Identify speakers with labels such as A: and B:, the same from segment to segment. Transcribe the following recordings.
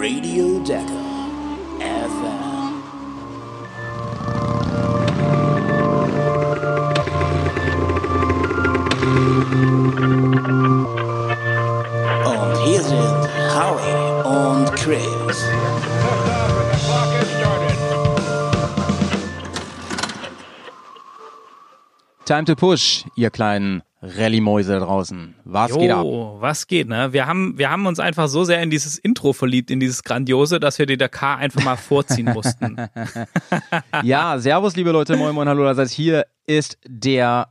A: Radio Decker FM. Und hier sind Howie und Chris.
B: Time to push, ihr kleinen Rallye-Mäuse draußen. Was geht ab?
C: Jo, was geht, ne? Wir haben, wir haben uns einfach so sehr in dieses Intro verliebt, in dieses Grandiose, dass wir die Dakar einfach mal vorziehen mussten.
B: Ja, servus, liebe Leute, moin, moin, hallo, das heißt, hier ist der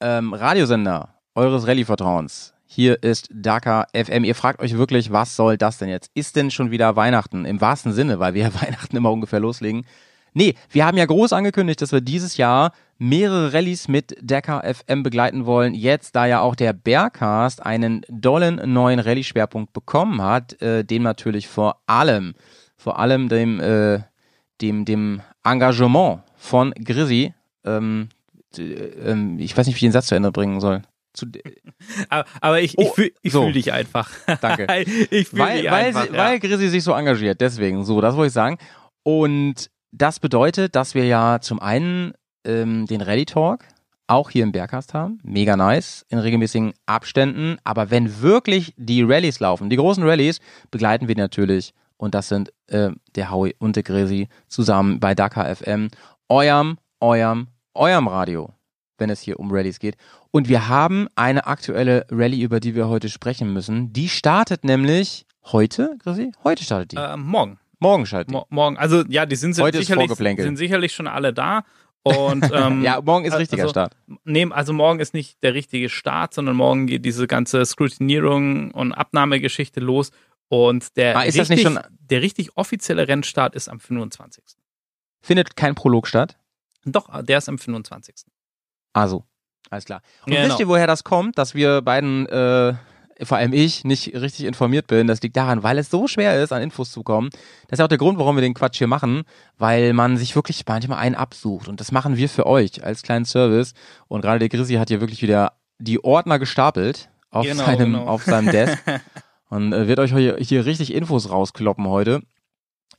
B: ähm, Radiosender eures Rallye-Vertrauens. Hier ist Dakar FM. Ihr fragt euch wirklich, was soll das denn jetzt? Ist denn schon wieder Weihnachten? Im wahrsten Sinne, weil wir Weihnachten immer ungefähr loslegen. Nee, wir haben ja groß angekündigt, dass wir dieses Jahr mehrere Rallyes mit Dakar FM begleiten wollen. Jetzt, da ja auch der Bearcast einen dollen neuen Rallye-Schwerpunkt bekommen hat, äh, dem natürlich vor allem, vor allem dem, äh, dem, dem Engagement von Grizzy, ähm, ähm, ich weiß nicht, wie ich den Satz zu Ende bringen soll.
C: Aber, aber ich, ich
B: Oh,
C: fühle ich
B: so.
C: fühl dich einfach.
B: Danke.
C: ich fühle dich
B: weil,
C: einfach.
B: sie,
C: ja.
B: weil Grizzy sich so engagiert, deswegen, so, das wollte ich sagen. Und das bedeutet, dass wir ja zum einen ähm, den Rally Talk auch hier im Bergcast haben, mega nice, in regelmäßigen Abständen, aber wenn wirklich die Rallyes laufen, die großen Rallyes, begleiten wir natürlich und das sind äh, der Howie und der Grizzy zusammen bei Dakar FM, eurem, eurem, eurem Radio, wenn es hier um Rallyes geht. Und wir haben eine aktuelle Rallye, über die wir heute sprechen müssen. Die startet nämlich heute, Grizzy? Heute startet die.
C: äh, morgen.
B: Morgen die.
C: Mo morgen. Also ja, die sind,
B: Heute
C: sicherlich, sind sicherlich schon alle da. Und ähm,
B: ja, morgen ist richtiger
C: also,
B: Start.
C: Nee, also morgen ist nicht der richtige Start, sondern morgen geht diese ganze Scrutinierung und Abnahmegeschichte los. Und der,
B: Ah,
C: richtig,
B: nicht schon-
C: der richtig offizielle Rennstart ist am 25.
B: Findet kein Prolog statt?
C: Doch, der ist am 25.
B: Also, alles klar. Und
C: Ja,
B: wisst
C: genau.
B: ihr, woher das kommt, dass wir beiden, äh, vor allem ich, nicht richtig informiert bin? Das liegt daran, weil es so schwer ist, an Infos zu kommen. Das ist ja auch der Grund, warum wir den Quatsch hier machen, weil man sich wirklich manchmal einen absucht. Und das machen wir für euch als kleinen Service. Und gerade der Grizzy hat hier wirklich wieder die Ordner gestapelt auf,
C: Genau,
B: seinem,
C: genau.
B: auf seinem Desk. und äh, wird euch hier, hier richtig Infos rauskloppen heute.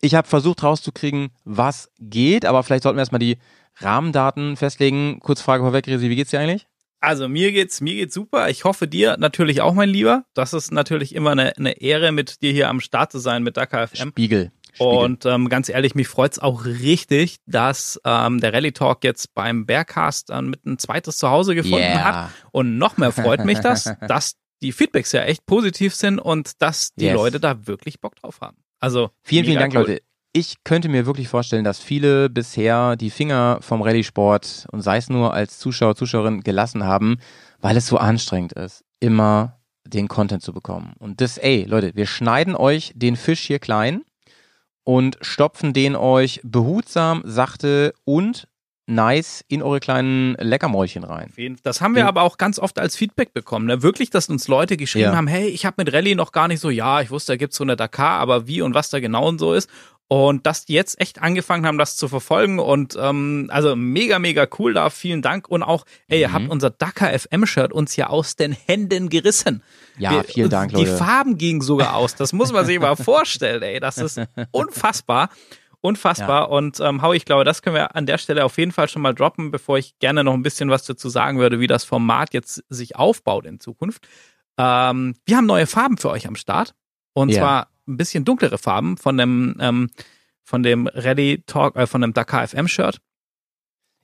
B: Ich habe versucht rauszukriegen, was geht, aber vielleicht sollten wir erstmal die Rahmendaten festlegen. Kurz Frage vorweg, Resi, wie geht's dir eigentlich?
C: Also mir geht's, mir geht's super. Ich hoffe dir natürlich auch, mein Lieber. Das ist natürlich immer eine, eine Ehre, mit dir hier am Start zu sein mit Dakar FM.
B: Spiegel. Spiegel.
C: Und ähm, ganz ehrlich, mich freut's auch richtig, dass ähm, der Rally Talk jetzt beim Bearcast dann mit ein zweites Zuhause gefunden
B: Yeah.
C: hat. Und noch mehr freut mich das, dass die Feedbacks ja echt positiv sind und dass die
B: Yes.
C: Leute da wirklich Bock drauf haben. Also
B: vielen, vielen Dank,
C: cool.
B: Leute. Ich könnte mir wirklich vorstellen, dass viele bisher die Finger vom Rallye-Sport und sei es nur als Zuschauer, Zuschauerin gelassen haben, weil es so anstrengend ist, immer den Content zu bekommen. Und das, ey, Leute, wir schneiden euch den Fisch hier klein und stopfen den euch behutsam, sachte und nice in eure kleinen Leckermäulchen rein.
C: Das haben wir
B: Ja.
C: aber auch ganz oft als Feedback bekommen. Ne? Wirklich, dass uns Leute geschrieben
B: Ja.
C: haben, hey, ich habe mit Rallye noch gar nicht so, ja, ich wusste, da gibt's so eine Dakar, aber wie und was da genau und so ist. Und dass die jetzt echt angefangen haben, das zu verfolgen und ähm, also mega, mega cool da, vielen Dank. Und auch, ey, ihr
B: Mhm.
C: habt unser Dakar FM-Shirt uns ja aus den Händen gerissen.
B: Ja,
C: Wir-
B: vielen Dank,
C: Die
B: Leute.
C: Farben gingen sogar aus. Das muss man sich mal vorstellen, ey. Das ist unfassbar. Unfassbar. Und ähm, Hau, ich glaube, das können wir an der Stelle auf jeden Fall schon mal droppen, bevor ich gerne noch ein bisschen was dazu sagen würde, wie das Format jetzt sich aufbaut in Zukunft. Ähm, wir haben neue Farben für euch am Start. Und
B: Ja.
C: zwar ein bisschen dunklere Farben von dem, ähm, von dem Ready Talk, äh, von dem Dakar FM Shirt.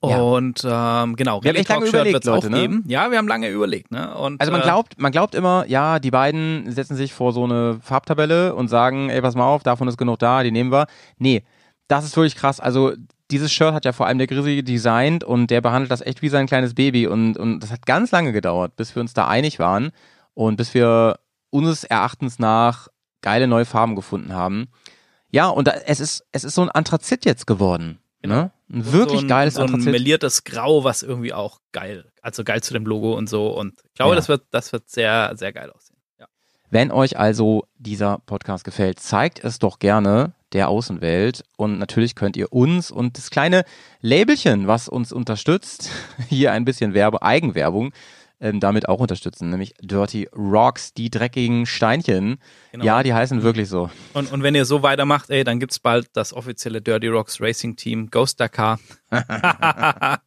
B: Ja.
C: Und ähm, genau,
B: Wir lange
C: Talk Shirt
B: überlegt,
C: wird's auch
B: ne?
C: geben. Ja, wir haben lange überlegt, ne? Und,
B: Also man
C: äh,
B: glaubt, man glaubt immer, ja, die beiden setzen sich vor so eine Farbtabelle und sagen, ey, pass mal auf, davon ist genug da, die nehmen wir. Nee, das ist wirklich krass. Also dieses Shirt hat ja vor allem der Grizzly designt und der behandelt das echt wie sein kleines Baby und, und das hat ganz lange gedauert, bis wir uns da einig waren und bis wir unseres Erachtens nach geile neue Farben gefunden haben. Ja, und da, es ist, es ist so ein Anthrazit jetzt geworden. Ne? Ein
C: Und
B: wirklich
C: so ein,
B: geiles
C: so ein
B: Anthrazit.
C: meliertes Grau, was irgendwie auch geil, also geil zu dem Logo und so. Und ich glaube,
B: Ja.
C: das wird, das wird sehr, sehr geil aussehen. Ja.
B: Wenn euch also dieser Podcast gefällt, zeigt es doch gerne der Außenwelt. Und natürlich könnt ihr uns und das kleine Labelchen, was uns unterstützt, hier ein bisschen Werbe, Eigenwerbung, ähm, damit auch unterstützen, nämlich Dirty Rocks, die dreckigen Steinchen.
C: Genau.
B: Ja, die heißen wirklich so.
C: Und, und wenn ihr so weitermacht, ey, dann gibt's bald das offizielle Dirty Rocks Racing Team Ghost Dakar.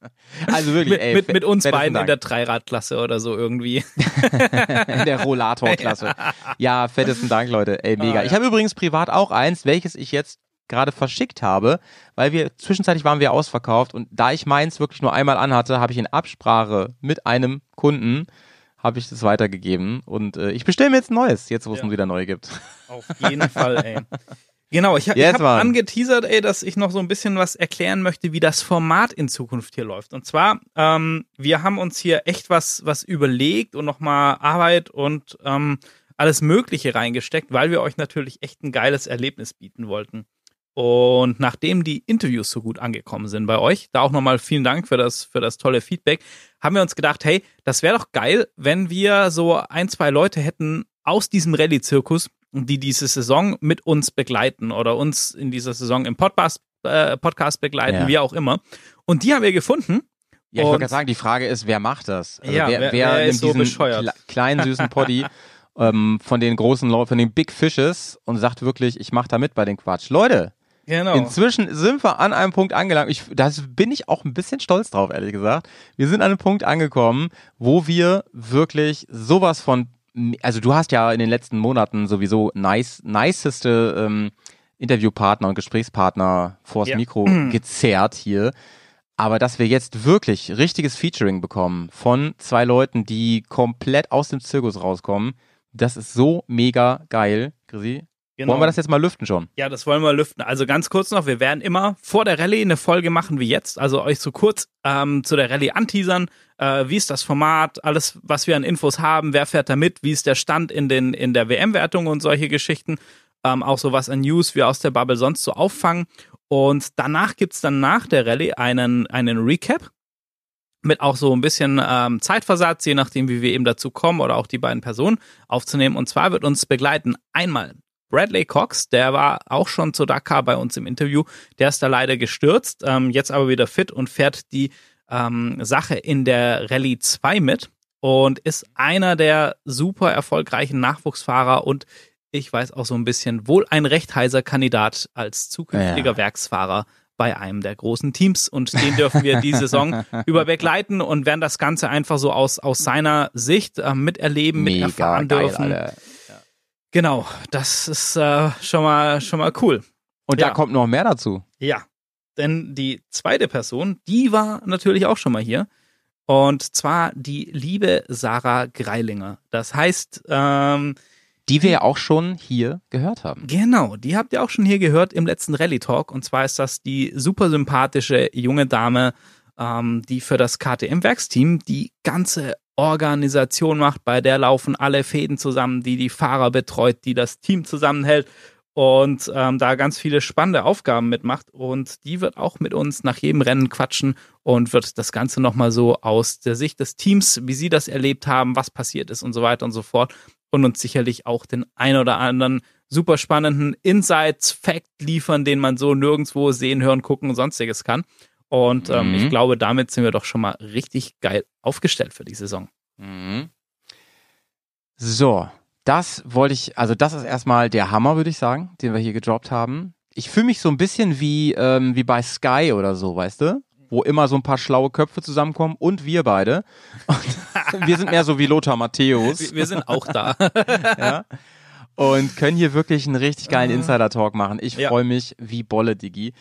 B: Also wirklich,
C: mit,
B: ey,
C: mit, mit uns beiden in
B: Dank.
C: der Dreiradklasse oder so irgendwie.
B: in der Rollator-Klasse. Ja, fettesten Dank, Leute. Ey, mega.
C: Ah.
B: Ich habe übrigens privat auch eins, welches ich jetzt gerade verschickt habe, weil wir zwischenzeitlich waren wir ausverkauft und da ich meins wirklich nur einmal anhatte, habe ich in Absprache mit einem Kunden habe ich das weitergegeben und äh, ich bestelle mir jetzt ein neues, jetzt wo es
C: Ja.
B: wieder neu gibt.
C: Auf jeden Fall, ey. Genau, ich,
B: Yes,
C: ich habe angeteasert, ey, dass ich noch so ein bisschen was erklären möchte, wie das Format in Zukunft hier läuft. Und zwar, ähm, wir haben uns hier echt was, was überlegt und nochmal Arbeit und ähm, alles Mögliche reingesteckt, weil wir euch natürlich echt ein geiles Erlebnis bieten wollten. Und nachdem die Interviews so gut angekommen sind bei euch, da auch nochmal vielen Dank für das, für das tolle Feedback, haben wir uns gedacht, hey, das wäre doch geil, wenn wir so ein, zwei Leute hätten aus diesem Rallye-Zirkus, die diese Saison mit uns begleiten oder uns in dieser Saison im Podcast, äh, Podcast begleiten,
B: Ja.
C: wie auch immer. Und die haben wir gefunden.
B: Ja, ich wollte gerade sagen, die Frage ist, wer macht das? Also
C: Ja,
B: wer,
C: wer-
B: wer, nimmt
C: so
B: diesen
C: bescheuert?
B: kle- kleinen süßen Poddy ähm, von den großen von den Big Fishes und sagt wirklich, ich mache da mit bei den Quatsch. Leute,
C: Genau.
B: Inzwischen sind wir an einem Punkt angelangt. Ich, das bin ich auch ein bisschen stolz drauf, ehrlich gesagt. Wir sind an einem Punkt angekommen, wo wir wirklich sowas von, also du hast ja in den letzten Monaten sowieso nice, niceste ähm, Interviewpartner und Gesprächspartner vors
C: Ja.
B: Mikro gezerrt hier. Aber dass wir jetzt wirklich richtiges Featuring bekommen von zwei Leuten, die komplett aus dem Zirkus rauskommen, das ist so mega geil, Chrissy.
C: Genau.
B: Wollen wir das jetzt mal lüften schon?
C: Ja, das wollen wir lüften. Also ganz kurz noch, wir werden immer vor der Rallye eine Folge machen wie jetzt. Also euch so kurz ähm, zu der Rallye anteasern. Äh, wie ist das Format, alles, was wir an Infos haben, wer fährt da mit, wie ist der Stand in, den, in der WM-Wertung und solche Geschichten. Ähm, auch so was an News wir aus der Bubble sonst so auffangen. Und danach gibt's dann nach der Rallye einen, einen Recap mit auch so ein bisschen ähm, Zeitversatz, je nachdem, wie wir eben dazu kommen oder auch die beiden Personen aufzunehmen. Und zwar wird uns begleiten einmal Bradley Cox, der war auch schon zu Dakar bei uns im Interview. Der ist da leider gestürzt, ähm, jetzt aber wieder fit und fährt die ähm, Sache in der Rallye 2 mit und ist einer der super erfolgreichen Nachwuchsfahrer und ich weiß auch so ein bisschen wohl ein recht heiser Kandidat als zukünftiger
B: Ja.
C: Werksfahrer bei einem der großen Teams und den dürfen wir die Saison über begleiten und werden das Ganze einfach so aus, aus seiner Sicht äh, miterleben,
B: Mega
C: miterfahren
B: geil,
C: dürfen.
B: Alter.
C: Genau, das ist äh, schon mal schon mal cool.
B: Und
C: Ja.
B: da kommt noch mehr dazu.
C: Ja, denn die zweite Person, die war natürlich auch schon mal hier. Und zwar die liebe Sarah Greilinger. Das heißt, ähm,
B: Die wir ja auch schon hier gehört haben.
C: genau, die habt ihr auch schon hier gehört im letzten Rally Talk. Und zwar ist das die super sympathische junge Dame, ähm, die für das KTM-Werksteam die ganze Organisation macht. Bei der laufen alle Fäden zusammen, die die Fahrer betreut, die das Team zusammenhält und ähm, da ganz viele spannende Aufgaben mitmacht. Und die wird auch mit uns nach jedem Rennen quatschen und wird das Ganze nochmal so aus der Sicht des Teams, wie sie das erlebt haben, was passiert ist und so weiter und so fort. Und uns sicherlich auch den ein oder anderen super spannenden Insights, Fact liefern, den man so nirgendwo sehen, hören, gucken und sonstiges kann. Und ähm,
B: Mhm.
C: ich glaube, damit sind wir doch schon mal richtig geil aufgestellt für die Saison.
B: Mhm. So, das wollte ich, also das ist erstmal der Hammer, würde ich sagen, den wir hier gedroppt haben. Ich fühle mich so ein bisschen wie, ähm, wie bei Sky oder so, weißt du? Wo immer so ein paar schlaue Köpfe zusammenkommen und wir beide. Und wir sind mehr so wie Lothar Matthäus.
C: Wir, wir sind auch da.
B: ja. Und können hier wirklich einen richtig geilen Insider-Talk machen. Ich
C: Ja.
B: freue mich wie Bolle, Digi.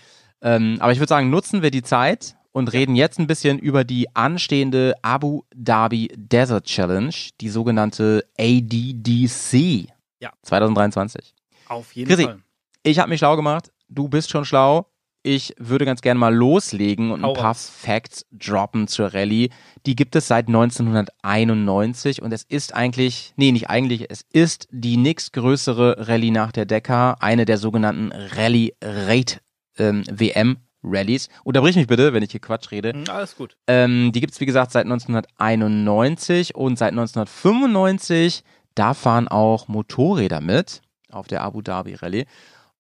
B: Ähm, aber ich würde sagen, nutzen wir die Zeit und reden jetzt ein bisschen über die anstehende Abu Dhabi Desert Challenge, die sogenannte ADDC
C: Ja.
B: 2023.
C: Auf jeden
B: Chrissy,
C: Fall.
B: Ich habe mich schlau gemacht, du bist schon schlau. Ich würde ganz gerne mal loslegen und
C: Hau
B: ein paar. Facts droppen zur Rallye. Die gibt es seit 1991 und es ist eigentlich, nee, nicht eigentlich, es ist die nächstgrößere Rallye nach der Dakar, eine der sogenannten Rallye Rate ähm, WM Rallyes. Unterbrich mich bitte, wenn ich hier Quatsch rede.
C: Hm, Alles gut.
B: Ähm, die gibt's wie gesagt seit 1991 und seit 1995, da fahren auch Motorräder mit auf der Abu Dhabi Rallye.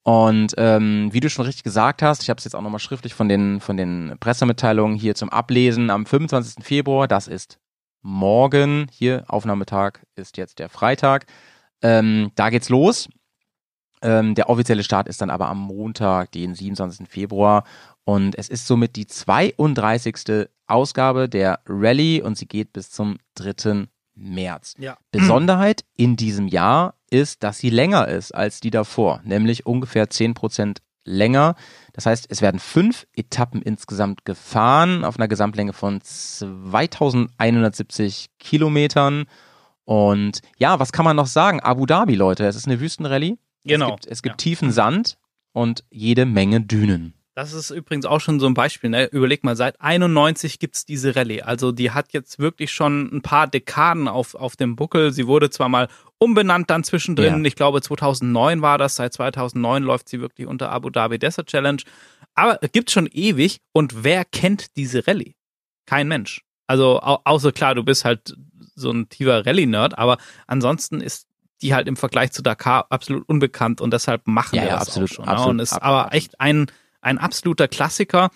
B: Und ähm, wie du schon richtig gesagt hast, ich habe es jetzt auch nochmal schriftlich von den, von den Pressemitteilungen hier zum Ablesen am 25. Februar, das ist morgen. Hier, Aufnahmetag ist jetzt der Freitag. Ähm, da geht's los. Ähm, der offizielle Start ist dann aber am Montag, den 27. Februar. Und es ist somit die 32. Ausgabe der Rallye und sie geht bis zum 3. März.
C: Ja.
B: Besonderheit in diesem Jahr ist, dass sie länger ist als die davor, nämlich ungefähr 10% länger. Das heißt, es werden fünf Etappen insgesamt gefahren auf einer Gesamtlänge von 2170 Kilometern. Und ja, was kann man noch sagen? Abu Dhabi, Leute, es ist eine Wüstenrallye.
C: Genau.
B: Es gibt, es gibt
C: Ja.
B: tiefen Sand und jede Menge Dünen.
C: Das ist übrigens auch schon so ein Beispiel. Ne? Überleg mal, seit 91 gibt's diese Rallye. Also die hat jetzt wirklich schon ein paar Dekaden auf, auf dem Buckel. Sie wurde zwar mal umbenannt dann zwischendrin.
B: Ja.
C: Ich glaube 2009 war das. Seit 2009 läuft sie wirklich unter Abu Dhabi Desert Challenge. Aber gibt's schon ewig. Und wer kennt diese Rallye? Kein Mensch. Also au außer klar, du bist halt so ein tiefer Rallye-Nerd. Aber ansonsten ist die halt im Vergleich zu Dakar absolut unbekannt. Und deshalb machen
B: Ja,
C: wir
B: ja,
C: das
B: absolut,
C: auch schon. ne?
B: absolut,
C: und ist
B: absolut,
C: aber echt ein ein absoluter Klassiker.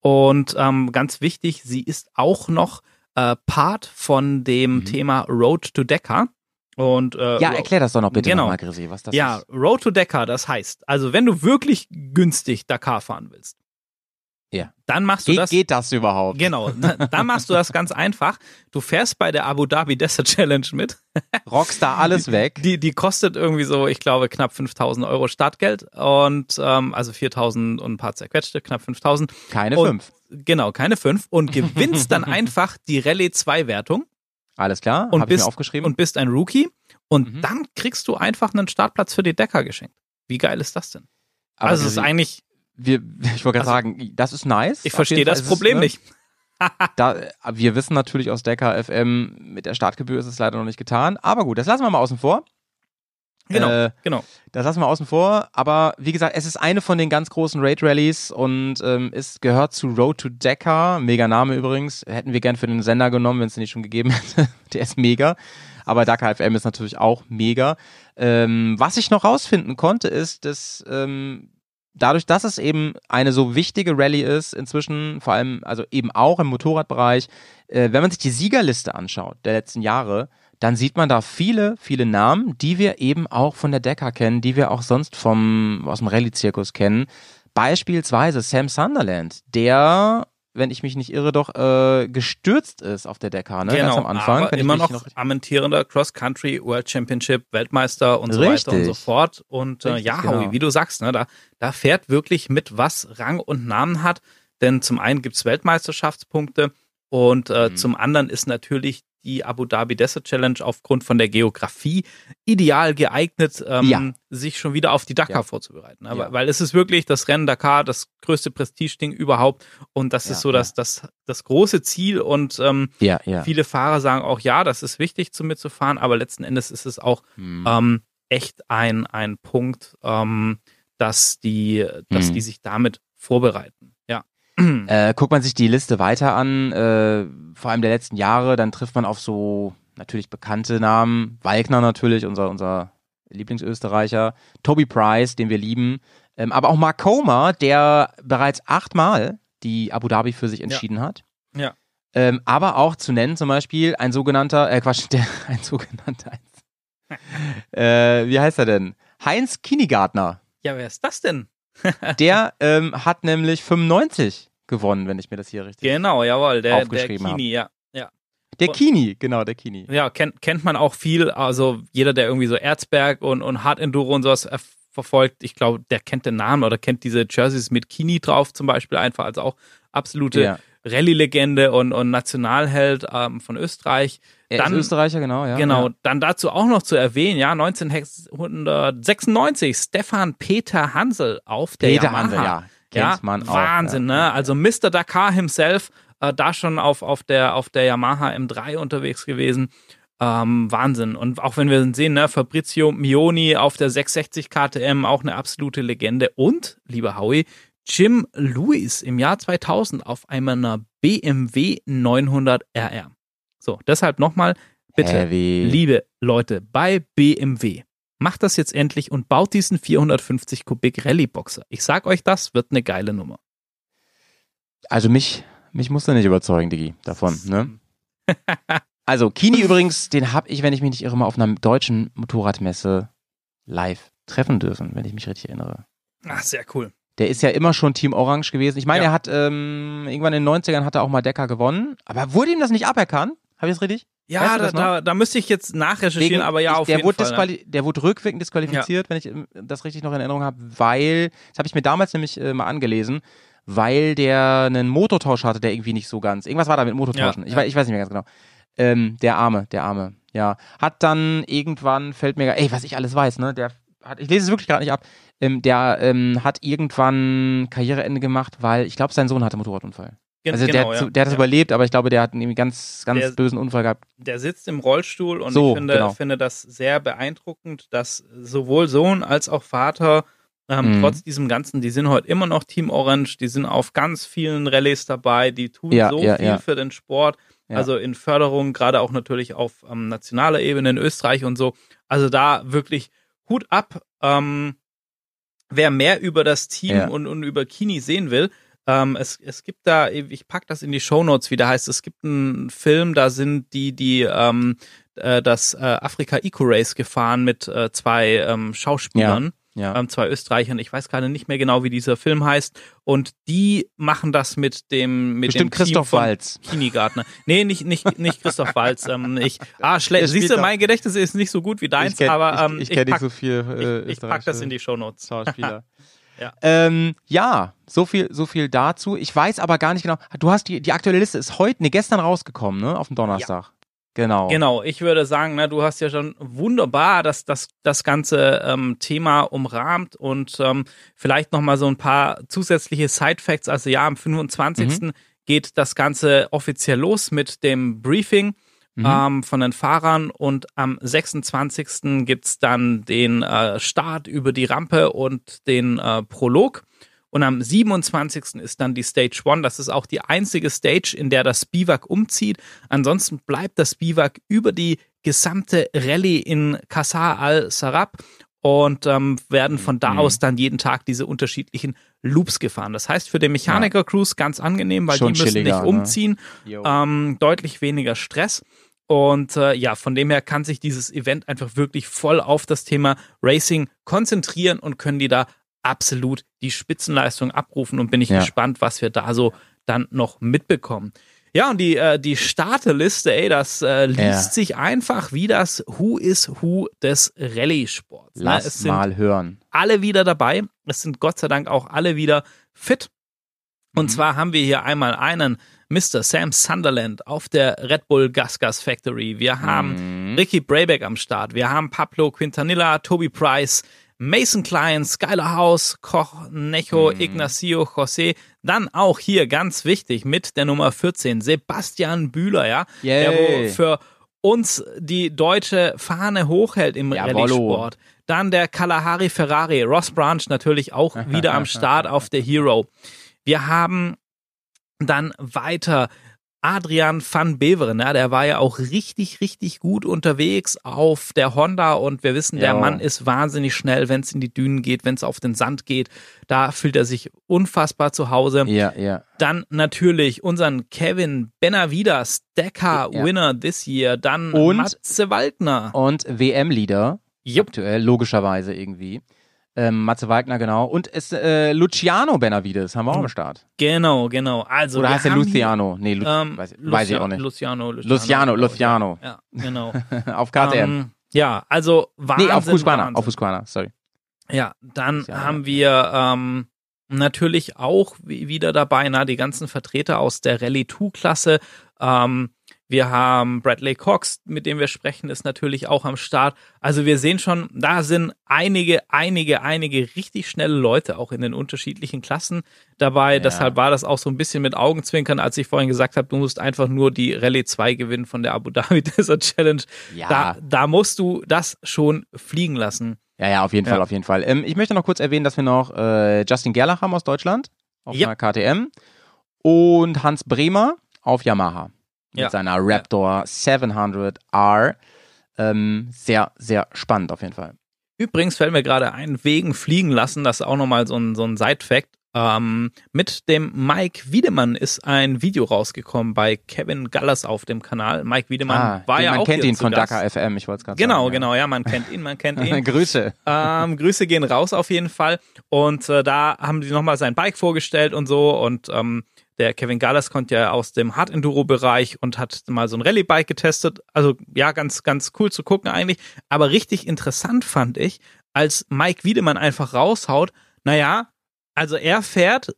C: Und ähm, ganz wichtig, sie ist auch noch äh, Part von dem
B: Mhm.
C: Thema Road to Dakar. Und, äh,
B: Ja, erklär das doch noch bitte
C: Genau.
B: nochmal, Grisi, was das
C: ja,
B: ist.
C: Road to Dakar, das heißt, also wenn du wirklich günstig Dakar fahren willst,
B: Ja.
C: dann machst du
B: Geht,
C: das.
B: geht das überhaupt?
C: Genau, da- dann machst du das ganz einfach. Du fährst bei der Abu Dhabi Desert Challenge mit.
B: Rockstar alles weg.
C: Die, die kostet irgendwie so, ich glaube, knapp 5000 Euro Startgeld und ähm, also 4000 und ein paar zerquetschte, knapp 5000.
B: Keine
C: Und-
B: fünf.
C: Genau, keine fünf und gewinnst dann einfach die Rallye 2 Wertung
B: Alles klar,
C: und
B: habe ich mir
C: bist-
B: aufgeschrieben.
C: und bist ein Rookie und
B: Mhm.
C: dann kriegst du einfach einen Startplatz für die Decker geschenkt. Wie geil ist das denn?
B: Aber
C: also es ist eigentlich,
B: wir, ich wollte gerade
C: also-
B: sagen, das ist nice.
C: ich verstehe das
B: ist
C: Problem
B: ne,
C: nicht.
B: Da, wir wissen natürlich aus Decker FM, mit der Startgebühr ist es leider noch nicht getan. Aber gut, das lassen wir mal außen vor.
C: Genau,
B: Äh,
C: genau.
B: Das lassen wir außen vor, aber wie gesagt, es ist eine von den ganz großen Raid Rallies und ähm, es gehört zu Road to Dakar, mega Name übrigens, hätten wir gern für den Sender genommen, wenn es den nicht schon gegeben hätte. Der ist mega, aber Dakar FM ist natürlich auch mega. Ähm, was ich noch rausfinden konnte, ist, dass ähm, dadurch, dass es eben eine so wichtige Rallye ist, inzwischen vor allem, also eben auch im Motorradbereich, äh, wenn man sich die Siegerliste anschaut der letzten Jahre, dann sieht man da viele, viele Namen, die wir eben auch von der Decker kennen, die wir auch sonst vom, aus dem Rallye-Zirkus kennen. Beispielsweise Sam Sunderland, der, wenn ich mich nicht irre, doch äh, gestürzt ist auf der Decker, ne? Ganz am Anfang.
C: Genau, aber immer
B: mich
C: noch, amtierender Cross-Country World Championship Weltmeister und so
B: Richtig.
C: weiter und so fort. Und äh,
B: Richtig,
C: ja,
B: genau.
C: Howie, wie du sagst, ne, da, da fährt wirklich mit, was Rang und Namen hat. Denn zum einen gibt's Weltmeisterschaftspunkte und äh,
B: Mhm.
C: zum anderen ist natürlich die Abu Dhabi Desert Challenge aufgrund von der Geografie ideal geeignet, ähm,
B: Ja.
C: sich schon wieder auf die Dakar
B: Ja.
C: vorzubereiten. Ne?
B: Ja.
C: Weil, es ist wirklich das Rennen Dakar, das größte Prestigeding überhaupt. Und das ist so das, das, das große Ziel. Und ähm. Viele Fahrer sagen auch, ja, das ist wichtig, zu mitzufahren, aber letzten Endes ist es auch
B: Hm.
C: ähm, echt ein, ein Punkt, ähm, dass, die, dass
B: Mhm.
C: die sich damit vorbereiten. Ja.
B: Äh, guckt man sich die Liste weiter an, äh, vor allem der letzten Jahre, dann trifft man auf so natürlich bekannte Namen. Walkner natürlich, unser, unser Lieblingsösterreicher. Toby Price, den wir lieben. Ähm, aber auch Mark Comer, der bereits achtmal die Abu Dhabi für sich entschieden hat.
C: Ja.
B: Ähm, aber auch zu nennen zum Beispiel ein sogenannter, äh Quatsch, der, ein sogenannter, äh, wie heißt er denn? Heinz Kinigartner.
C: ja, wer ist das denn?
B: Der ähm, hat nämlich 95 gewonnen, wenn ich mir das hier richtig.
C: Genau, jawohl, der, der
B: Aufgeschrieben
C: Kini, ja. Ja,
B: Der Kini, genau, der Kini.
C: ja kennt, kennt man auch viel. Also jeder, der irgendwie so Erzberg und, und Hard Enduro und sowas äh, verfolgt, ich glaube, der kennt den Namen oder kennt diese Jerseys mit Kini drauf zum Beispiel einfach als auch absolute
B: Ja.
C: Rallye-Legende und, und Nationalheld ähm, von Österreich.
B: Er
C: Dann-
B: ist Österreicher, genau, ja.
C: genau,
B: Ja.
C: dann dazu auch noch zu erwähnen, ja, 1996, Stefan Peter Hansel auf der
B: Peter
C: Yamaha.
B: Hansel, ja.
C: Ja,
B: man auch.
C: Wahnsinn,
B: ja.
C: ne? Also Mr. Dakar himself, äh, da schon auf, auf, der, auf der Yamaha M3 unterwegs gewesen. Ähm, Wahnsinn. Und auch wenn wir sehen, ne, Fabrizio Mioni auf der 660 KTM, auch eine absolute Legende. Und, lieber Howie, Jim Lewis im Jahr 2000 auf einer BMW 900 RR. So, deshalb nochmal, bitte,
B: Heavy.
C: liebe Leute, bei BMW, macht das jetzt endlich und baut diesen 450 Kubik Rallye Boxer. Ich sag euch, das wird eine geile Nummer.
B: Also mich, mich musst du nicht überzeugen, Digi, davon, ne? Also, Kini übrigens, den habe ich, wenn ich mich nicht irre, mal auf einer deutschen Motorradmesse live treffen dürfen, wenn ich mich richtig erinnere.
C: Ach, sehr cool.
B: Der ist ja immer schon Team Orange gewesen. Ich meine,
C: Ja.
B: er hat ähm, irgendwann in den 90ern hat er auch mal Decker gewonnen. Aber wurde ihm das nicht aberkannt? Habe ich das richtig?
C: Ja,
B: Weißt du
C: da,
B: das noch?
C: da, da müsste ich jetzt nachrecherchieren, aber ja, auf jeden
B: wurde
C: Fall. ne?
B: der wurde rückwirkend disqualifiziert, wenn ich ähm, das richtig noch in Erinnerung habe, weil, das habe ich mir damals nämlich äh, mal angelesen, weil der einen Motortausch hatte, der irgendwie nicht so ganz, irgendwas war da mit Motortauschen,
C: Ja,
B: ich,
C: ja.
B: Weiß, ich weiß nicht mehr ganz genau. Ähm, der Arme, der Arme, ja. Hat dann irgendwann, fällt mir, ey, was ich alles weiß, ne, der hat, ich lese es wirklich gerade nicht ab, ähm, der ähm, hat irgendwann Karriereende gemacht, weil, ich glaube, sein Sohn hatte einen Motorradunfall.
C: Gen-
B: Also der,
C: genau,
B: hat,
C: ja.
B: der hat das
C: ja.
B: überlebt, aber ich glaube, der hat einen ganz, ganz
C: Der-
B: bösen Unfall gehabt.
C: der sitzt im Rollstuhl und
B: So,
C: ich finde,
B: genau.
C: finde das sehr beeindruckend, dass sowohl Sohn als auch Vater ähm,
B: Mhm.
C: trotz diesem Ganzen, die sind heute immer noch Team Orange, die sind auf ganz vielen Rallyes dabei, die tun
B: Ja,
C: so
B: ja,
C: viel
B: ja.
C: für den Sport, also in Förderung, gerade auch natürlich auf ähm, nationaler Ebene in Österreich und so. Also da wirklich Hut ab. Ähm, wer mehr über das Team
B: Ja.
C: und, und über Kini sehen will, ähm, es, es gibt da, ich pack das in die Shownotes, wie der heißt, es gibt einen Film, da sind die, die ähm, äh, das äh, Afrika Eco Race gefahren mit äh, zwei ähm, Schauspielern,
B: Ja.
C: Ähm, zwei Österreichern. Ich weiß gerade nicht mehr genau, wie dieser Film heißt. Und die machen das mit dem mit
B: Bestimmt
C: dem Team
B: Christoph
C: von
B: Walz.
C: Kini Gartner. Nee, nicht, nicht, nicht Christoph Walz. Ähm, ich, ah, schlecht. Siehst du, mein Gedächtnis ist nicht so gut wie deins,
B: ich kenn,
C: aber
B: ich,
C: ähm,
B: ich, kenne
C: pack,
B: nicht so viel äh,
C: ich, ich pack das in die Shownotes.
B: Schauspieler.
C: Ja.
B: Ähm, ja, so viel, so viel dazu. Ich weiß aber gar nicht genau. Du hast die, die aktuelle Liste ist heute, nee, gestern rausgekommen, ne? Auf dem Donnerstag. Genau.
C: Genau, ich würde sagen, na, du hast ja schon wunderbar das, das, das ganze ähm, Thema umrahmt und ähm, vielleicht nochmal so ein paar zusätzliche Side-Facts. Also ja, am 25.
B: Mhm.
C: geht das Ganze offiziell los mit dem Briefing
B: Mhm.
C: ähm, von den Fahrern und am 26. gibt's dann den äh, Start über die Rampe und den äh, Prolog. Und am 27. ist dann die Stage One. Das ist auch die einzige Stage, in der das Biwak umzieht. Ansonsten bleibt das Biwak über die gesamte Rallye in Qasar al-Sarab und ähm, werden von da
B: Mhm.
C: aus dann jeden Tag diese unterschiedlichen Loops gefahren. Das heißt für den Mechaniker-Crews ganz angenehm, weil
B: Schon
C: die müssen nicht
B: ne?
C: umziehen,
B: Jo.
C: ähm, deutlich weniger Stress. Und äh, ja, von dem her kann sich dieses Event einfach wirklich voll auf das Thema Racing konzentrieren und können die da absolut die Spitzenleistung abrufen und bin ich
B: Ja.
C: gespannt, was wir da so dann noch mitbekommen. Ja, und die, äh, die Starteliste, ey, das äh, liest
B: Ja.
C: sich einfach wie das Who is Who des Rallye-Sports. Ne?
B: Lass
C: Es sind
B: mal hören.
C: alle wieder dabei. Es sind Gott sei Dank auch alle wieder fit. Und
B: Mhm.
C: zwar haben wir hier einmal einen Mr. Sam Sunderland auf der Red Bull Gas Gas Factory. Wir haben
B: Mhm.
C: Ricky Brayback am Start. Wir haben Pablo Quintanilla, Toby Price, Mason Klein, Skylar House, Koch, Necho,
B: Mhm.
C: Ignacio, José. Dann auch hier ganz wichtig mit der Nummer 14, Sebastian Bühler, ja. Der
B: Yay.
C: wo für uns die deutsche Fahne hochhält im
B: Jawollo.
C: Rallye-Sport. Dann der Kalahari Ferrari, Ross Branch natürlich auch wieder am Start auf der Hero. Wir haben dann weiter Adrian van Beveren, ja, der war ja auch richtig, richtig gut unterwegs auf der Honda und wir wissen, der
B: Ja.
C: Mann ist wahnsinnig schnell, wenn es in die Dünen geht, wenn es auf den Sand geht. Da fühlt er sich unfassbar zu Hause.
B: Ja, ja.
C: Dann natürlich unseren Kevin Benavides, Decker
B: Ja.
C: Winner this year. Dann
B: Und-
C: Matze Waldner.
B: Und WM-Leader, aktuell, logischerweise irgendwie. Ähm, Matze Wagner, genau. Und es, äh, Luciano Benavides haben wir auch am Start.
C: Genau, genau. Also
B: Oder heißt er Luciano? Nee, Lu
C: ähm,
B: weiß, weiß ich auch nicht.
C: Luciano,
B: Luciano,
C: ich.
B: Luciano.
C: Ja, genau.
B: auf KTM.
C: Ähm, ja, also Wahnsinn.
B: nee, auf Husqvarna, auf Husqvarna, sorry.
C: Ja, dann
B: Luciano.
C: haben wir ähm, natürlich auch wi- wieder dabei, na, die ganzen Vertreter aus der Rallye 2-Klasse. Ähm, wir haben Bradley Cox, mit dem wir sprechen, ist natürlich auch am Start. Also wir sehen schon, da sind einige, einige, einige richtig schnelle Leute auch in den unterschiedlichen Klassen dabei.
B: Ja.
C: Deshalb war das auch so ein bisschen mit Augenzwinkern, als ich vorhin gesagt habe, du musst einfach nur die Rallye 2 gewinnen von der Abu Dhabi Desert Challenge.
B: Ja.
C: Da, da musst du das schon fliegen lassen.
B: Ja, ja, auf jeden
C: Ja.
B: Fall, auf jeden Fall. Ähm, ich möchte noch kurz erwähnen, dass wir noch äh, Justin Gerlach haben aus Deutschland auf
C: Ja.
B: einer KTM und Hans Bremer auf Yamaha mit
C: Ja.
B: seiner Raptor 700R. Ähm, sehr, sehr spannend auf jeden Fall.
C: Übrigens fällt mir gerade ein, wegen Fliegen lassen, das ist auch nochmal so ein, so ein Side-Fact. Ähm, mit dem Mike Wiedemann ist ein Video rausgekommen bei Kevin Gallas auf dem Kanal. Mike Wiedemann
B: Ah,
C: war ja
B: man
C: auch
B: kennt
C: hier
B: ihn von. Dakar FM, ich wollte es gerade
C: Genau,
B: sagen.
C: genau, ja, man kennt ihn, man kennt ihn.
B: Grüße.
C: Ähm, Grüße gehen raus auf jeden Fall. Und äh, da haben die nochmal sein Bike vorgestellt und so. Und ähm, der Kevin Gallas kommt ja aus dem Hard Enduro Bereich und hat mal so ein Rallye Bike getestet. Also ja, ganz, ganz cool zu gucken eigentlich. Aber richtig interessant fand ich, als Mike Wiedemann einfach raushaut, naja, also er fährt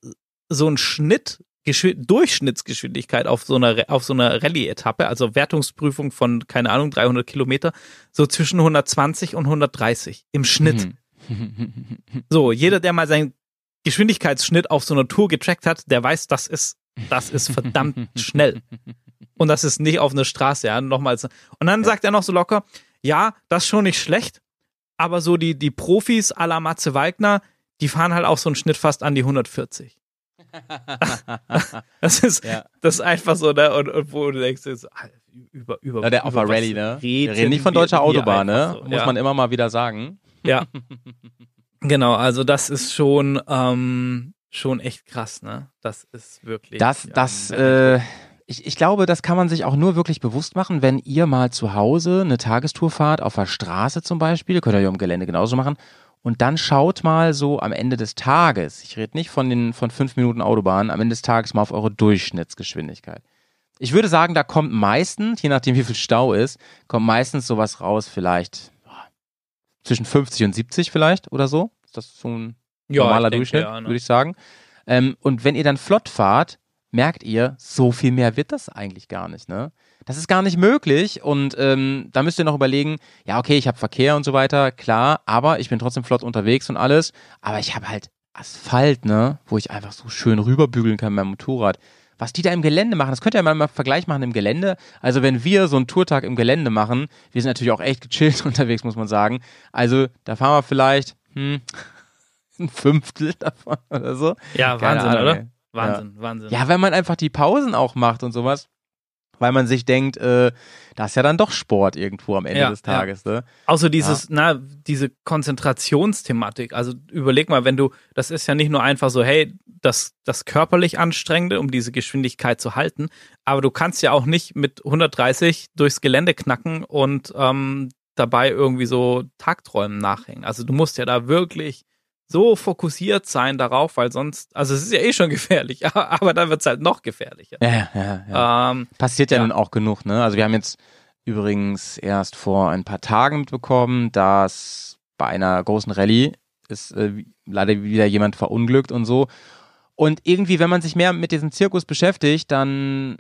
C: so einen Schnitt, Geschwi- Durchschnittsgeschwindigkeit auf so einer, auf so einer Rallye-Etappe, also Wertungsprüfung von, keine Ahnung, 300 Kilometer, so zwischen 120 und 130 im Schnitt.
B: Mhm.
C: So, jeder, der mal seinen Geschwindigkeitsschnitt auf so einer Tour getrackt hat, der weiß, das ist, das ist verdammt schnell. Und das ist nicht auf einer Straße, ja, nochmals. Und dann sagt er noch so locker, ja, das ist schon nicht schlecht, aber so die, die Profis à la Matze Wagner, die fahren halt auch so einen Schnitt fast an die 140. Das ist,
B: Ja.
C: das ist einfach so, ne, und, und wo du denkst, so, ah, über, über,
B: Ja, der
C: was
B: Rallye, ne? Wir
C: reden
B: nicht von deutscher Autobahn, ne?
C: so,
B: Muss
C: ja.
B: man immer mal wieder sagen.
C: Ja. genau, also das ist schon, ähm, schon echt krass, ne? Das ist wirklich.
B: Das, das, äh, ich, ich glaube, das kann man sich auch nur wirklich bewusst machen, wenn ihr mal zu Hause eine Tagestour fahrt, auf der Straße zum Beispiel, könnt ihr ja im Gelände genauso machen, und dann schaut mal so am Ende des Tages, ich rede nicht von den von fünf Minuten Autobahn, am Ende des Tages mal auf eure Durchschnittsgeschwindigkeit. Ich würde sagen, da kommt meistens, je nachdem wie viel Stau ist, kommt meistens sowas raus, vielleicht zwischen 50 und 70 vielleicht oder so. Ist das so ein
C: ja,
B: normaler
C: denke,
B: Durchschnitt,
C: ja, ne?
B: würde ich sagen. Ähm, und wenn ihr dann flott fahrt, merkt ihr, so viel mehr wird das eigentlich gar nicht. Ne? Das ist gar nicht möglich und ähm, da müsst ihr noch überlegen, ja okay, ich habe Verkehr und so weiter, klar, aber ich bin trotzdem flott unterwegs und alles, aber ich habe halt Asphalt, ne, wo ich einfach so schön rüberbügeln kann mit meinem Motorrad. Was die da im Gelände machen, das könnt ihr mal mal Vergleich machen im Gelände. Also wenn wir so einen Tourtag im Gelände machen, wir sind natürlich auch echt gechillt unterwegs, muss man sagen. Also da fahren wir vielleicht hm, ein Fünftel davon oder so.
C: Ja,
B: Keine
C: Wahnsinn,
B: Ahnung,
C: oder?
B: ey.
C: Wahnsinn, Wahnsinn.
B: Ja, wenn man einfach die Pausen auch macht und sowas, weil man sich denkt, äh, das ist ja dann doch Sport irgendwo am Ende
C: Ja,
B: des
C: ja.
B: Tages. Ne?
C: Außer dieses, na, diese Konzentrationsthematik. Also überleg mal, wenn du, das ist ja nicht nur einfach so, hey, das, das körperlich Anstrengende, um diese Geschwindigkeit zu halten, aber du kannst ja auch nicht mit 130 durchs Gelände knacken und ähm, dabei irgendwie so Tagträumen nachhängen. Also du musst ja da wirklich so fokussiert sein darauf, weil sonst, also es ist ja eh schon gefährlich, aber dann wird es halt noch gefährlicher.
B: Ja, ja, ja.
C: Ähm,
B: Passiert ja,
C: ja.
B: nun auch genug, ne? Also wir haben jetzt übrigens erst vor ein paar Tagen mitbekommen, dass bei einer großen Rallye ist äh, leider wieder jemand verunglückt und so. Und irgendwie, wenn man sich mehr mit diesem Zirkus beschäftigt, dann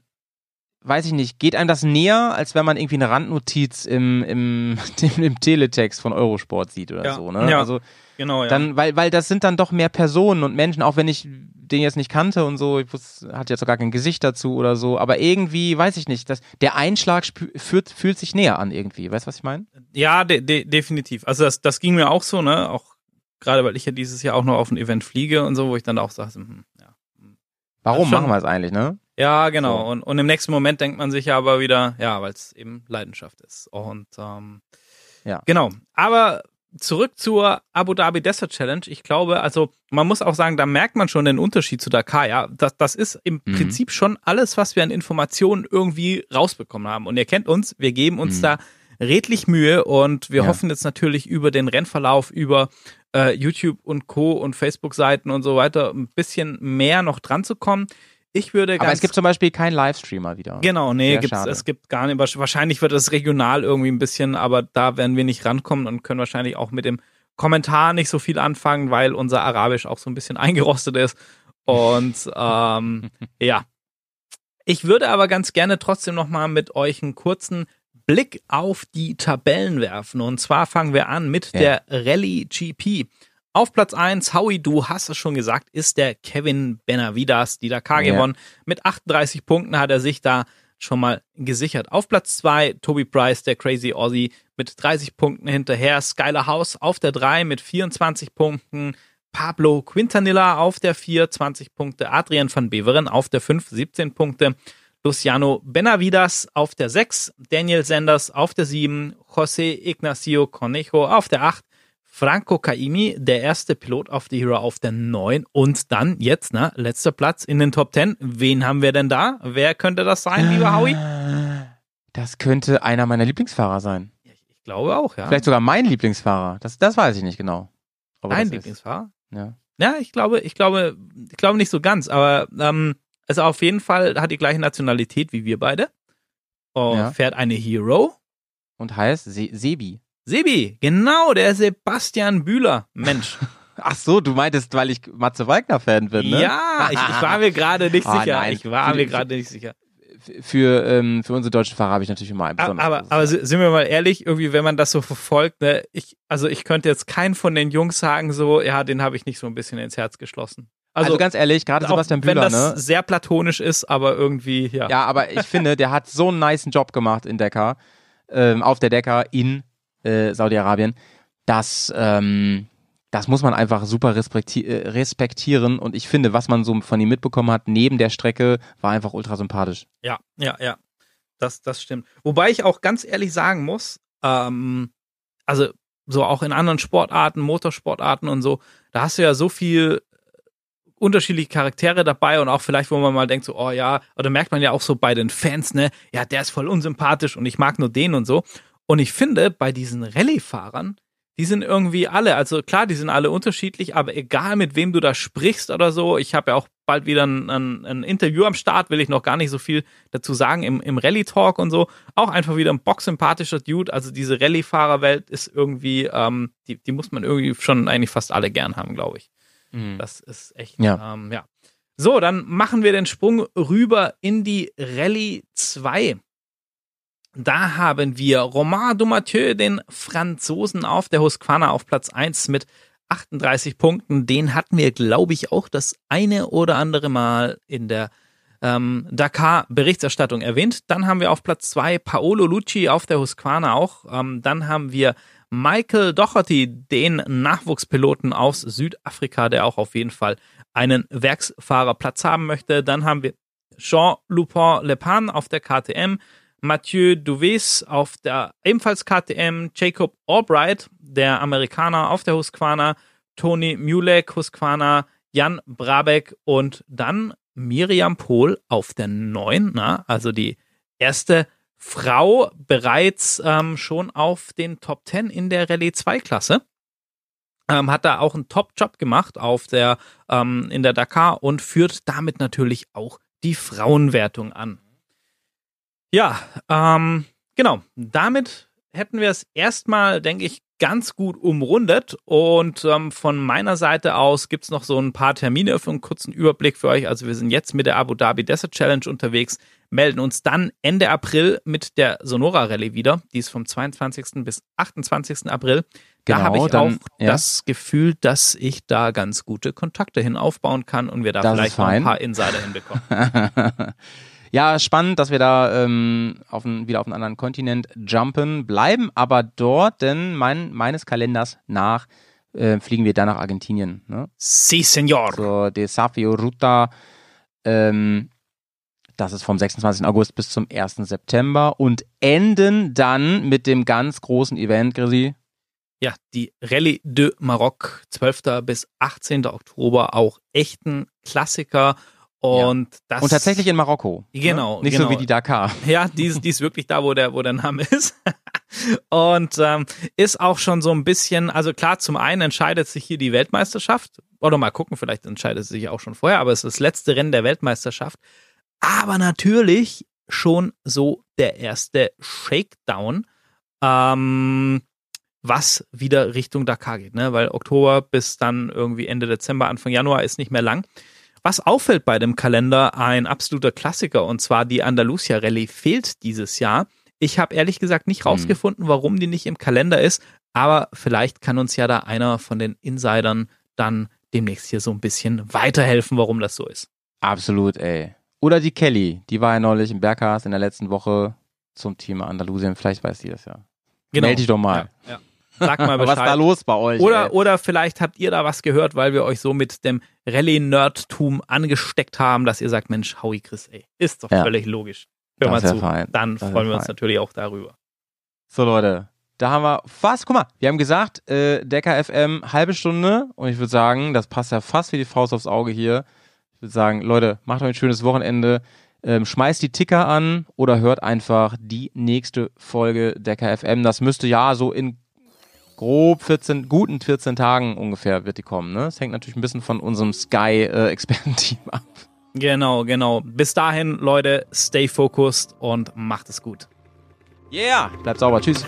B: weiß ich nicht, geht einem das näher, als wenn man irgendwie eine Randnotiz im, im, im, im Teletext von Eurosport sieht oder
C: Ja.
B: so, ne?
C: Ja.
B: Also
C: genau, ja.
B: dann, weil, weil das sind dann doch mehr Personen und Menschen, auch wenn ich den jetzt nicht kannte und so, ich wusste, hat jetzt auch gar kein Gesicht dazu oder so, aber irgendwie, weiß ich nicht, das, der Einschlag spü- fühlt, fühlt sich näher an irgendwie, weißt du, was ich meine?
C: Ja, de de definitiv. Also das, das ging mir auch so, ne? Auch gerade weil ich ja dieses Jahr auch noch auf ein Event fliege und so, wo ich dann auch sage, hm, ja.
B: Warum
C: schon-
B: machen wir es eigentlich, ne?
C: Ja, genau.
B: So.
C: Und, und im nächsten Moment denkt man sich ja aber wieder, ja, weil es eben Leidenschaft ist. Und ähm,
B: Ja.
C: genau. Aber zurück zur Abu Dhabi Desert Challenge. Ich glaube, also man muss auch sagen, da merkt man schon den Unterschied zu Dakar. Ja, das, das ist im
B: Mhm.
C: Prinzip schon alles, was wir an Informationen irgendwie rausbekommen haben. Und ihr kennt uns, wir geben uns
B: Mhm.
C: da redlich Mühe und wir
B: Ja.
C: hoffen jetzt natürlich über den Rennverlauf, über äh, YouTube und Co. und Facebook-Seiten und so weiter ein bisschen mehr noch dran zu kommen. Ich würde
B: Aber
C: ganz
B: es gibt zum Beispiel keinen Livestreamer wieder.
C: Genau, nee, es gibt gar nicht. wahrsch- Wahrscheinlich wird es regional irgendwie ein bisschen, aber da werden wir nicht rankommen und können wahrscheinlich auch mit dem Kommentar nicht so viel anfangen, weil unser Arabisch auch so ein bisschen eingerostet ist. Und ähm, ja. Ich würde aber ganz gerne trotzdem nochmal mit euch einen kurzen Blick auf die Tabellen werfen. Und zwar fangen wir an mit
B: Ja.
C: der Rallye GP. Auf Platz 1, Howie, du hast es schon gesagt, ist der Kevin Benavidas, die Dakar
B: Ja.
C: gewonnen. Mit 38 Punkten hat er sich da schon mal gesichert. Auf Platz 2, Toby Price, der Crazy Aussie, mit 30 Punkten hinterher. Skylar House auf der 3 mit 24 Punkten. Pablo Quintanilla auf der 4, 20 Punkte. Adrian van Beveren auf der 5, 17 Punkte. Luciano Benavidas auf der 6, Daniel Sanders auf der 7, José Ignacio Cornejo auf der 8, Franco Caimi, der erste Pilot auf die Hero auf der 9 und dann jetzt, ne, letzter Platz in den Top 10. Wen haben wir denn da? Wer könnte das sein, lieber Howie?
B: Das könnte einer meiner Lieblingsfahrer sein.
C: Ich glaube auch, ja.
B: Vielleicht sogar mein Lieblingsfahrer. Das, das weiß ich nicht genau. er
C: Dein
B: das ist.
C: Lieblingsfahrer?
B: Ja.
C: Ja, ich glaube, ich glaube, ich glaube nicht so ganz, aber ähm, also auf jeden Fall hat die gleiche Nationalität wie wir beide. Und
B: Ja.
C: fährt eine Hero.
B: Und heißt Se Sebi.
C: Sebi, genau, der Sebastian Bühler. Mensch.
B: Ach so, du meintest, weil ich Matze Wagner-Fan bin, ne?
C: Ja, ich, ich war mir gerade nicht
B: Ah,
C: sicher.
B: nein.
C: Ich war
B: Für-
C: mir gerade nicht sicher.
B: Für, ähm, für unsere deutschen Fahrer habe ich natürlich immer ein besonderes
C: aber, aber si- sind wir mal ehrlich, irgendwie, wenn man das so verfolgt, ne, ich, also ich könnte jetzt keinen von den Jungs sagen, so, ja, den habe ich nicht so ein bisschen ins Herz geschlossen.
B: also,
C: Also,
B: ganz ehrlich, gerade Sebastian
C: wenn
B: Bühler,
C: das
B: ne?
C: sehr platonisch ist, aber irgendwie, ja.
B: Ja, aber ich finde, der hat so einen niceen Job gemacht in Dakar, ähm, auf der Dakar in äh, Saudi-Arabien, dass ähm, das muss man einfach super respekti äh, respektieren. Und ich finde, was man so von ihm mitbekommen hat, neben der Strecke, war einfach ultra sympathisch.
C: Ja, ja, ja. Das, das stimmt. Wobei ich auch ganz ehrlich sagen muss, ähm, also so auch in anderen Sportarten, Motorsportarten und so, da hast du ja so viel unterschiedliche Charaktere dabei und auch vielleicht, wo man mal denkt, so, oh ja, oder merkt man ja auch so bei den Fans, ne, ja, der ist voll unsympathisch und ich mag nur den und so. Und ich finde, bei diesen Rallye-Fahrern, die sind irgendwie alle, also klar, die sind alle unterschiedlich, aber egal mit wem du da sprichst oder so, ich habe ja auch bald wieder ein, ein, ein Interview am Start, will ich noch gar nicht so viel dazu sagen im, im Rallye-Talk und so. Auch einfach wieder ein boxsympathischer Dude. Also diese Rallye-Fahrerwelt ist irgendwie, ähm, die, die muss man irgendwie schon eigentlich fast alle gern haben, glaube ich. Das ist echt,
B: Ja.
C: Ähm, ja. So, dann machen wir den Sprung rüber in die Rallye 2. Da haben wir Romain Dumathieu, den Franzosen auf der Husqvarna auf Platz 1 mit 38 Punkten. Den hatten wir, glaube ich, auch das eine oder andere Mal in der ähm, Dakar-Berichterstattung erwähnt. Dann haben wir auf Platz 2 Paolo Lucci auf der Husqvarna auch. Ähm, dann haben wir Michael Doherty, den Nachwuchspiloten aus Südafrika, der auch auf jeden Fall einen Werksfahrerplatz haben möchte. Dann haben wir Jean Lupin Lepan auf der KTM, Mathieu Duves auf der ebenfalls KTM, Jacob Albright, der Amerikaner auf der Husqvarna, Tony Mulek Husqvarna, Jan Brabeck und dann Miriam Pohl auf der 9, na, also die erste Frau bereits ähm, schon auf den Top 10 in der Rallye 2 Klasse. Ähm, hat da auch einen Top-Job gemacht auf der, ähm, in der Dakar und führt damit natürlich auch die Frauenwertung an. Ja, ähm, genau. Damit hätten wir es erstmal, denke ich, ganz gut umrundet. Und ähm, von meiner Seite aus gibt's noch so ein paar Termine für einen kurzen Überblick für euch. Also wir sind jetzt mit der Abu Dhabi Desert Challenge unterwegs, melden uns dann Ende April mit der Sonora Rallye wieder. Die ist vom 22. bis 28. April. Da
B: Genau,
C: habe ich
B: dann-
C: auch
B: ja.
C: das Gefühl, dass ich da ganz gute Kontakte hin aufbauen kann und wir da
B: Das
C: vielleicht noch ein paar Insider hinbekommen.
B: ja, spannend, dass wir da ähm, auf ein, wieder auf einen anderen Kontinent jumpen, bleiben aber dort, denn mein, meines Kalenders nach äh, fliegen wir dann nach Argentinien. Ne?
C: Si, Senor.
B: zur Desafio Ruta. Ähm, das ist vom 26. August bis zum 1. September und enden dann mit dem ganz großen Event, Grisi.
C: Ja, die Rallye de Maroc, 12. bis 18. Oktober, auch echten Klassiker. Und das.
B: Und tatsächlich in Marokko.
C: Genau,
B: Ne? Nicht
C: genau.
B: so wie die Dakar.
C: Ja, die ist, die ist wirklich da, wo der, wo der Name ist. Und ähm, ist auch schon so ein bisschen, also klar, zum einen entscheidet sich hier die Weltmeisterschaft. Oder mal gucken, vielleicht entscheidet sie sich auch schon vorher, aber es ist das letzte Rennen der Weltmeisterschaft. Aber natürlich schon so der erste Shakedown, ähm, was wieder Richtung Dakar geht, ne? Weil Oktober bis dann irgendwie Ende Dezember, Anfang Januar ist nicht mehr lang. Was auffällt bei dem Kalender, ein absoluter Klassiker, und zwar die Andalusia Rallye fehlt dieses Jahr. Ich habe ehrlich gesagt nicht rausgefunden, warum die nicht im Kalender ist, aber vielleicht kann uns ja da einer von den Insidern dann demnächst hier so ein bisschen weiterhelfen, warum das so ist.
B: Absolut, ey. Oder die Kelly, die war ja neulich im Berghaus in der letzten Woche zum Thema Andalusien. Vielleicht weiß die das ja. Meld dich doch mal.
C: Ja, ja. Sag mal
B: Was ist da
C: Bescheid.
B: los bei euch?
C: Oder,
B: ey?
C: oder vielleicht habt ihr da was gehört, weil wir euch so mit dem Rallye-Nerdtum angesteckt haben, dass ihr sagt, Mensch, Howie Chris, ey, ist doch
B: Ja.
C: völlig logisch. Hör
B: Das
C: mal zu.
B: fein.
C: Dann
B: Das
C: freuen wir uns
B: fein.
C: natürlich auch darüber.
B: So, Leute. Da haben wir fast, guck mal, wir haben gesagt, äh, Decker FM halbe Stunde und ich würde sagen, das passt ja fast wie die Faust aufs Auge hier. Ich würde sagen, Leute, macht euch ein schönes Wochenende, ähm, schmeißt die Ticker an oder hört einfach die nächste Folge Decker FM. Das müsste ja so in grob 14, guten 14 Tagen ungefähr wird die kommen. Ne? Das hängt natürlich ein bisschen von unserem Sky-Experten-Team ab.
C: Genau, genau. Bis dahin, Leute, stay focused und macht es gut.
B: Yeah, bleibt sauber. Tschüss.